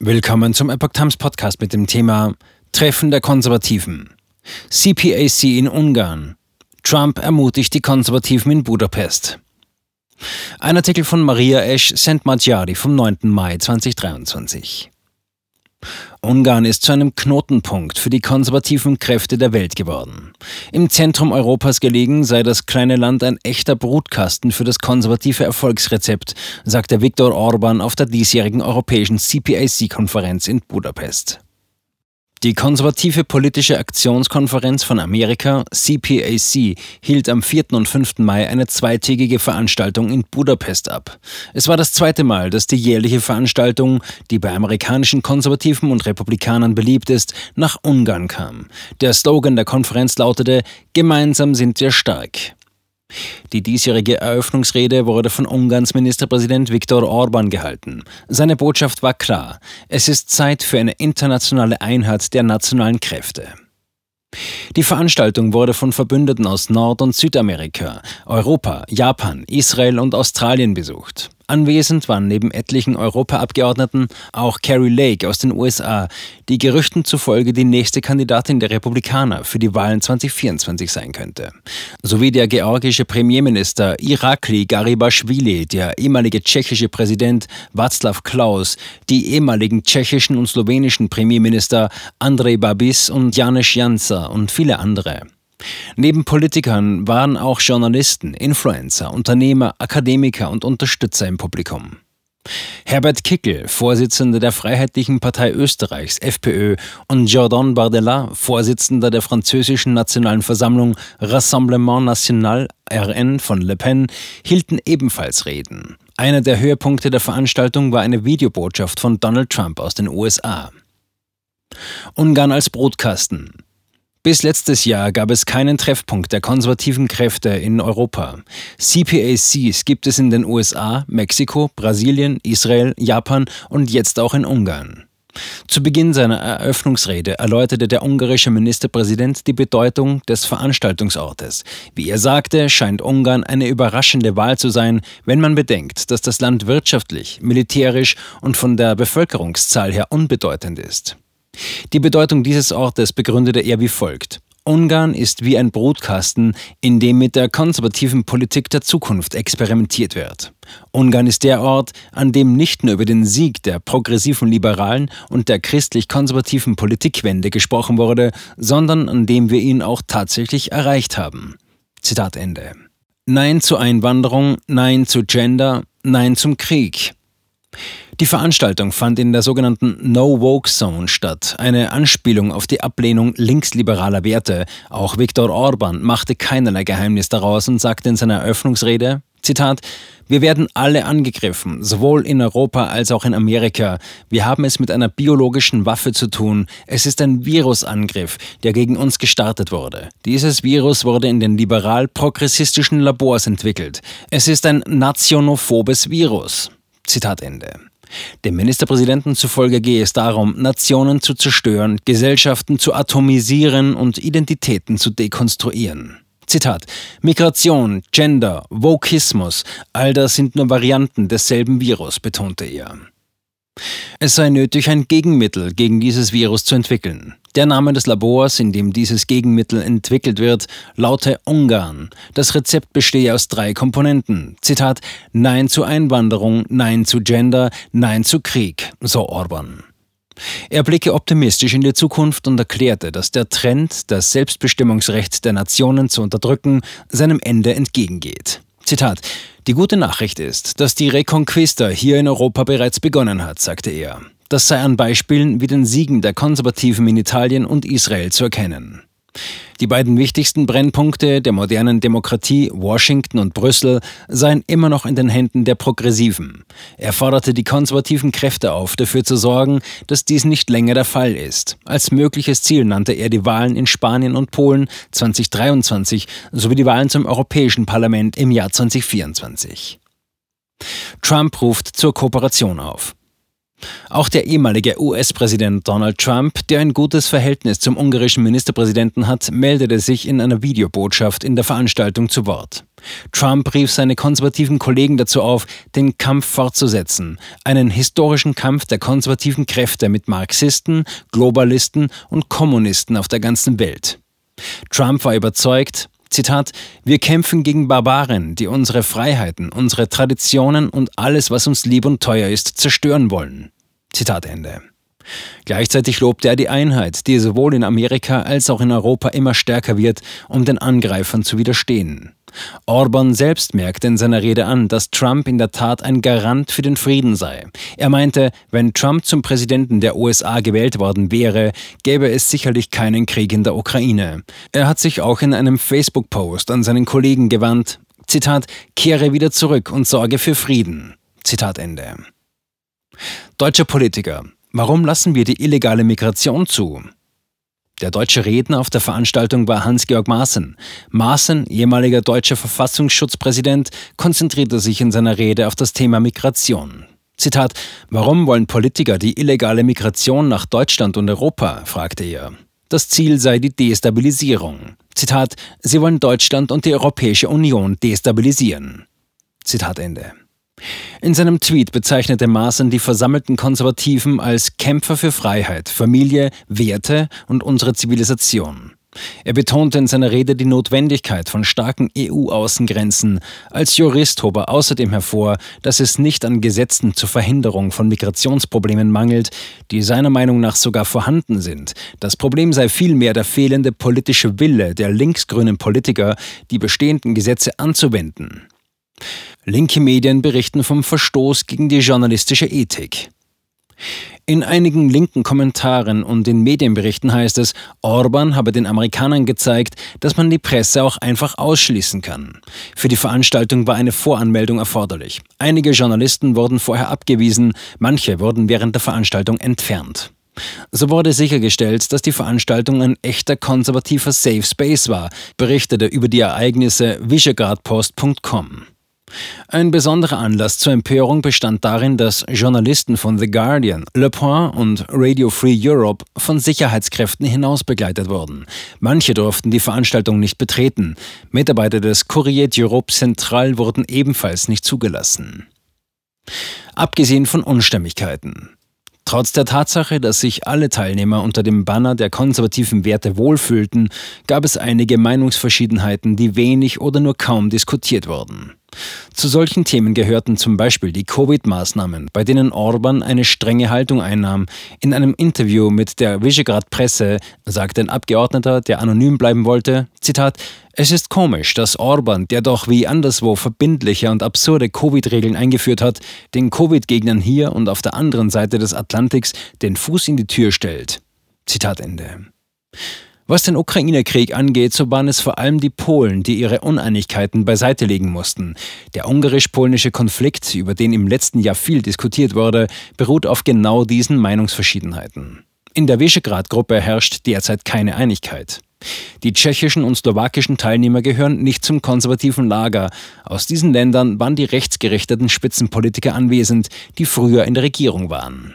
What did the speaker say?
Willkommen zum Epoch Times Podcast mit dem Thema Treffen der Konservativen. CPAC in Ungarn. Trump ermutigt die Konservativen in Budapest. Ein Artikel von Maria Esch Sentmadjari vom 9. Mai 2023. Ungarn ist zu einem Knotenpunkt für die konservativen Kräfte der Welt geworden. Im Zentrum Europas gelegen sei das kleine Land ein echter Brutkasten für das konservative Erfolgsrezept, sagte Viktor Orban auf der diesjährigen europäischen CPAC-Konferenz in Budapest. Die konservative politische Aktionskonferenz von Amerika, CPAC, hielt am 4. und 5. Mai eine zweitägige Veranstaltung in Budapest ab. Es war das zweite Mal, dass die jährliche Veranstaltung, die bei amerikanischen Konservativen und Republikanern beliebt ist, nach Ungarn kam. Der Slogan der Konferenz lautete Gemeinsam sind wir stark. Die diesjährige Eröffnungsrede wurde von Ungarns Ministerpräsident Viktor Orban gehalten. Seine Botschaft war klar. Es ist Zeit für eine internationale Einheit der nationalen Kräfte. Die Veranstaltung wurde von Verbündeten aus Nord- und Südamerika, Europa, Japan, Israel und Australien besucht. Anwesend waren neben etlichen Europaabgeordneten auch Carrie Lake aus den USA, die Gerüchten zufolge die nächste Kandidatin der Republikaner für die Wahlen 2024 sein könnte. Sowie der georgische Premierminister Irakli Garibashvili, der ehemalige tschechische Präsident Václav Klaus, die ehemaligen tschechischen und slowenischen Premierminister Andrej Babis und Janez Jansa und viele andere. Neben Politikern waren auch Journalisten, Influencer, Unternehmer, Akademiker und Unterstützer im Publikum. Herbert Kickel, Vorsitzender der Freiheitlichen Partei Österreichs, FPÖ, und Jordan Bardella, Vorsitzender der französischen Nationalen Versammlung Rassemblement National, RN von Le Pen, hielten ebenfalls Reden. Einer der Höhepunkte der Veranstaltung war eine Videobotschaft von Donald Trump aus den USA. Ungarn als Brotkasten. Bis letztes Jahr gab es keinen Treffpunkt der konservativen Kräfte in Europa. CPACs gibt es in den USA, Mexiko, Brasilien, Israel, Japan und jetzt auch in Ungarn. Zu Beginn seiner Eröffnungsrede erläuterte der ungarische Ministerpräsident die Bedeutung des Veranstaltungsortes. Wie er sagte, scheint Ungarn eine überraschende Wahl zu sein, wenn man bedenkt, dass das Land wirtschaftlich, militärisch und von der Bevölkerungszahl her unbedeutend ist. Die Bedeutung dieses Ortes begründete er wie folgt. Ungarn ist wie ein Brutkasten, in dem mit der konservativen Politik der Zukunft experimentiert wird. Ungarn ist der Ort, an dem nicht nur über den Sieg der progressiven Liberalen und der christlich-konservativen Politikwende gesprochen wurde, sondern an dem wir ihn auch tatsächlich erreicht haben. Zitat Ende. Nein zur Einwanderung, Nein zu Gender, Nein zum Krieg. Die Veranstaltung fand in der sogenannten No-Woke Zone statt, eine Anspielung auf die Ablehnung linksliberaler Werte. Auch Viktor Orban machte keinerlei Geheimnis daraus und sagte in seiner Eröffnungsrede, Zitat, wir werden alle angegriffen, sowohl in Europa als auch in Amerika. Wir haben es mit einer biologischen Waffe zu tun. Es ist ein Virusangriff, der gegen uns gestartet wurde. Dieses Virus wurde in den liberal-progressistischen Labors entwickelt. Es ist ein nationophobes Virus. Zitat Ende. Dem Ministerpräsidenten zufolge gehe es darum, Nationen zu zerstören, Gesellschaften zu atomisieren und Identitäten zu dekonstruieren. Zitat: Migration, Gender, Vokismus, all das sind nur Varianten desselben Virus, betonte er. Es sei nötig, ein Gegenmittel gegen dieses Virus zu entwickeln. Der Name des Labors, in dem dieses Gegenmittel entwickelt wird, laute Ungarn. Das Rezept bestehe aus drei Komponenten. Zitat: Nein zu Einwanderung, Nein zu Gender, Nein zu Krieg, so Orban. Er blicke optimistisch in die Zukunft und erklärte, dass der Trend, das Selbstbestimmungsrecht der Nationen zu unterdrücken, seinem Ende entgegengeht. Zitat: Die gute Nachricht ist, dass die Reconquista hier in Europa bereits begonnen hat, sagte er. Das sei an Beispielen wie den Siegen der Konservativen in Italien und Israel zu erkennen. Die beiden wichtigsten Brennpunkte der modernen Demokratie, Washington und Brüssel, seien immer noch in den Händen der Progressiven. Er forderte die konservativen Kräfte auf, dafür zu sorgen, dass dies nicht länger der Fall ist. Als mögliches Ziel nannte er die Wahlen in Spanien und Polen 2023 sowie die Wahlen zum Europäischen Parlament im Jahr 2024. Trump ruft zur Kooperation auf. Auch der ehemalige US-Präsident Donald Trump, der ein gutes Verhältnis zum ungarischen Ministerpräsidenten hat, meldete sich in einer Videobotschaft in der Veranstaltung zu Wort. Trump rief seine konservativen Kollegen dazu auf, den Kampf fortzusetzen, einen historischen Kampf der konservativen Kräfte mit Marxisten, Globalisten und Kommunisten auf der ganzen Welt. Trump war überzeugt, Zitat, wir kämpfen gegen Barbaren, die unsere Freiheiten, unsere Traditionen und alles, was uns lieb und teuer ist, zerstören wollen. Zitat Ende. Gleichzeitig lobte er die Einheit, die sowohl in Amerika als auch in Europa immer stärker wird, um den Angreifern zu widerstehen. Orban selbst merkte in seiner Rede an, dass Trump in der Tat ein Garant für den Frieden sei. Er meinte, wenn Trump zum Präsidenten der USA gewählt worden wäre, gäbe es sicherlich keinen Krieg in der Ukraine. Er hat sich auch in einem Facebook-Post an seinen Kollegen gewandt, Zitat, kehre wieder zurück und sorge für Frieden. Zitat Ende. Deutsche Politiker. Warum lassen wir die illegale Migration zu? Der deutsche Redner auf der Veranstaltung war Hans-Georg Maaßen. Maaßen, ehemaliger deutscher Verfassungsschutzpräsident, konzentrierte sich in seiner Rede auf das Thema Migration. Zitat: Warum wollen Politiker die illegale Migration nach Deutschland und Europa? fragte er. Das Ziel sei die Destabilisierung. Zitat: Sie wollen Deutschland und die Europäische Union destabilisieren. Zitat Ende. In seinem Tweet bezeichnete Maaßen die versammelten Konservativen als Kämpfer für Freiheit, Familie, Werte und unsere Zivilisation. Er betonte in seiner Rede die Notwendigkeit von starken EU-Außengrenzen. Als Jurist hob er außerdem hervor, dass es nicht an Gesetzen zur Verhinderung von Migrationsproblemen mangelt, die seiner Meinung nach sogar vorhanden sind. Das Problem sei vielmehr der fehlende politische Wille der linksgrünen Politiker, die bestehenden Gesetze anzuwenden. Linke Medien berichten vom Verstoß gegen die journalistische Ethik. In einigen linken Kommentaren und in Medienberichten heißt es, Orban habe den Amerikanern gezeigt, dass man die Presse auch einfach ausschließen kann. Für die Veranstaltung war eine Voranmeldung erforderlich. Einige Journalisten wurden vorher abgewiesen, manche wurden während der Veranstaltung entfernt. So wurde sichergestellt, dass die Veranstaltung ein echter konservativer Safe Space war, berichtete über die Ereignisse visegrádpost.com. Ein besonderer Anlass zur Empörung bestand darin, dass Journalisten von The Guardian, Le Point und Radio Free Europe von Sicherheitskräften hinaus begleitet wurden. Manche durften die Veranstaltung nicht betreten. Mitarbeiter des Courrier d'Europe Central wurden ebenfalls nicht zugelassen. Abgesehen von Unstimmigkeiten. Trotz der Tatsache, dass sich alle Teilnehmer unter dem Banner der konservativen Werte wohlfühlten, gab es einige Meinungsverschiedenheiten, die wenig oder nur kaum diskutiert wurden. Zu solchen Themen gehörten zum Beispiel die Covid-Maßnahmen, bei denen Orban eine strenge Haltung einnahm. In einem Interview mit der Visegrad Presse sagte ein Abgeordneter, der anonym bleiben wollte, Zitat, es ist komisch, dass Orban, der doch wie anderswo verbindliche und absurde Covid-Regeln eingeführt hat, den Covid-Gegnern hier und auf der anderen Seite des Atlantiks den Fuß in die Tür stellt. Zitat Ende. Was den Ukraine-Krieg angeht, so waren es vor allem die Polen, die ihre Uneinigkeiten beiseite legen mussten. Der ungarisch-polnische Konflikt, über den im letzten Jahr viel diskutiert wurde, beruht auf genau diesen Meinungsverschiedenheiten. In der Visegrad-Gruppe herrscht derzeit keine Einigkeit. Die tschechischen und slowakischen Teilnehmer gehören nicht zum konservativen Lager. Aus diesen Ländern waren die rechtsgerichteten Spitzenpolitiker anwesend, die früher in der Regierung waren.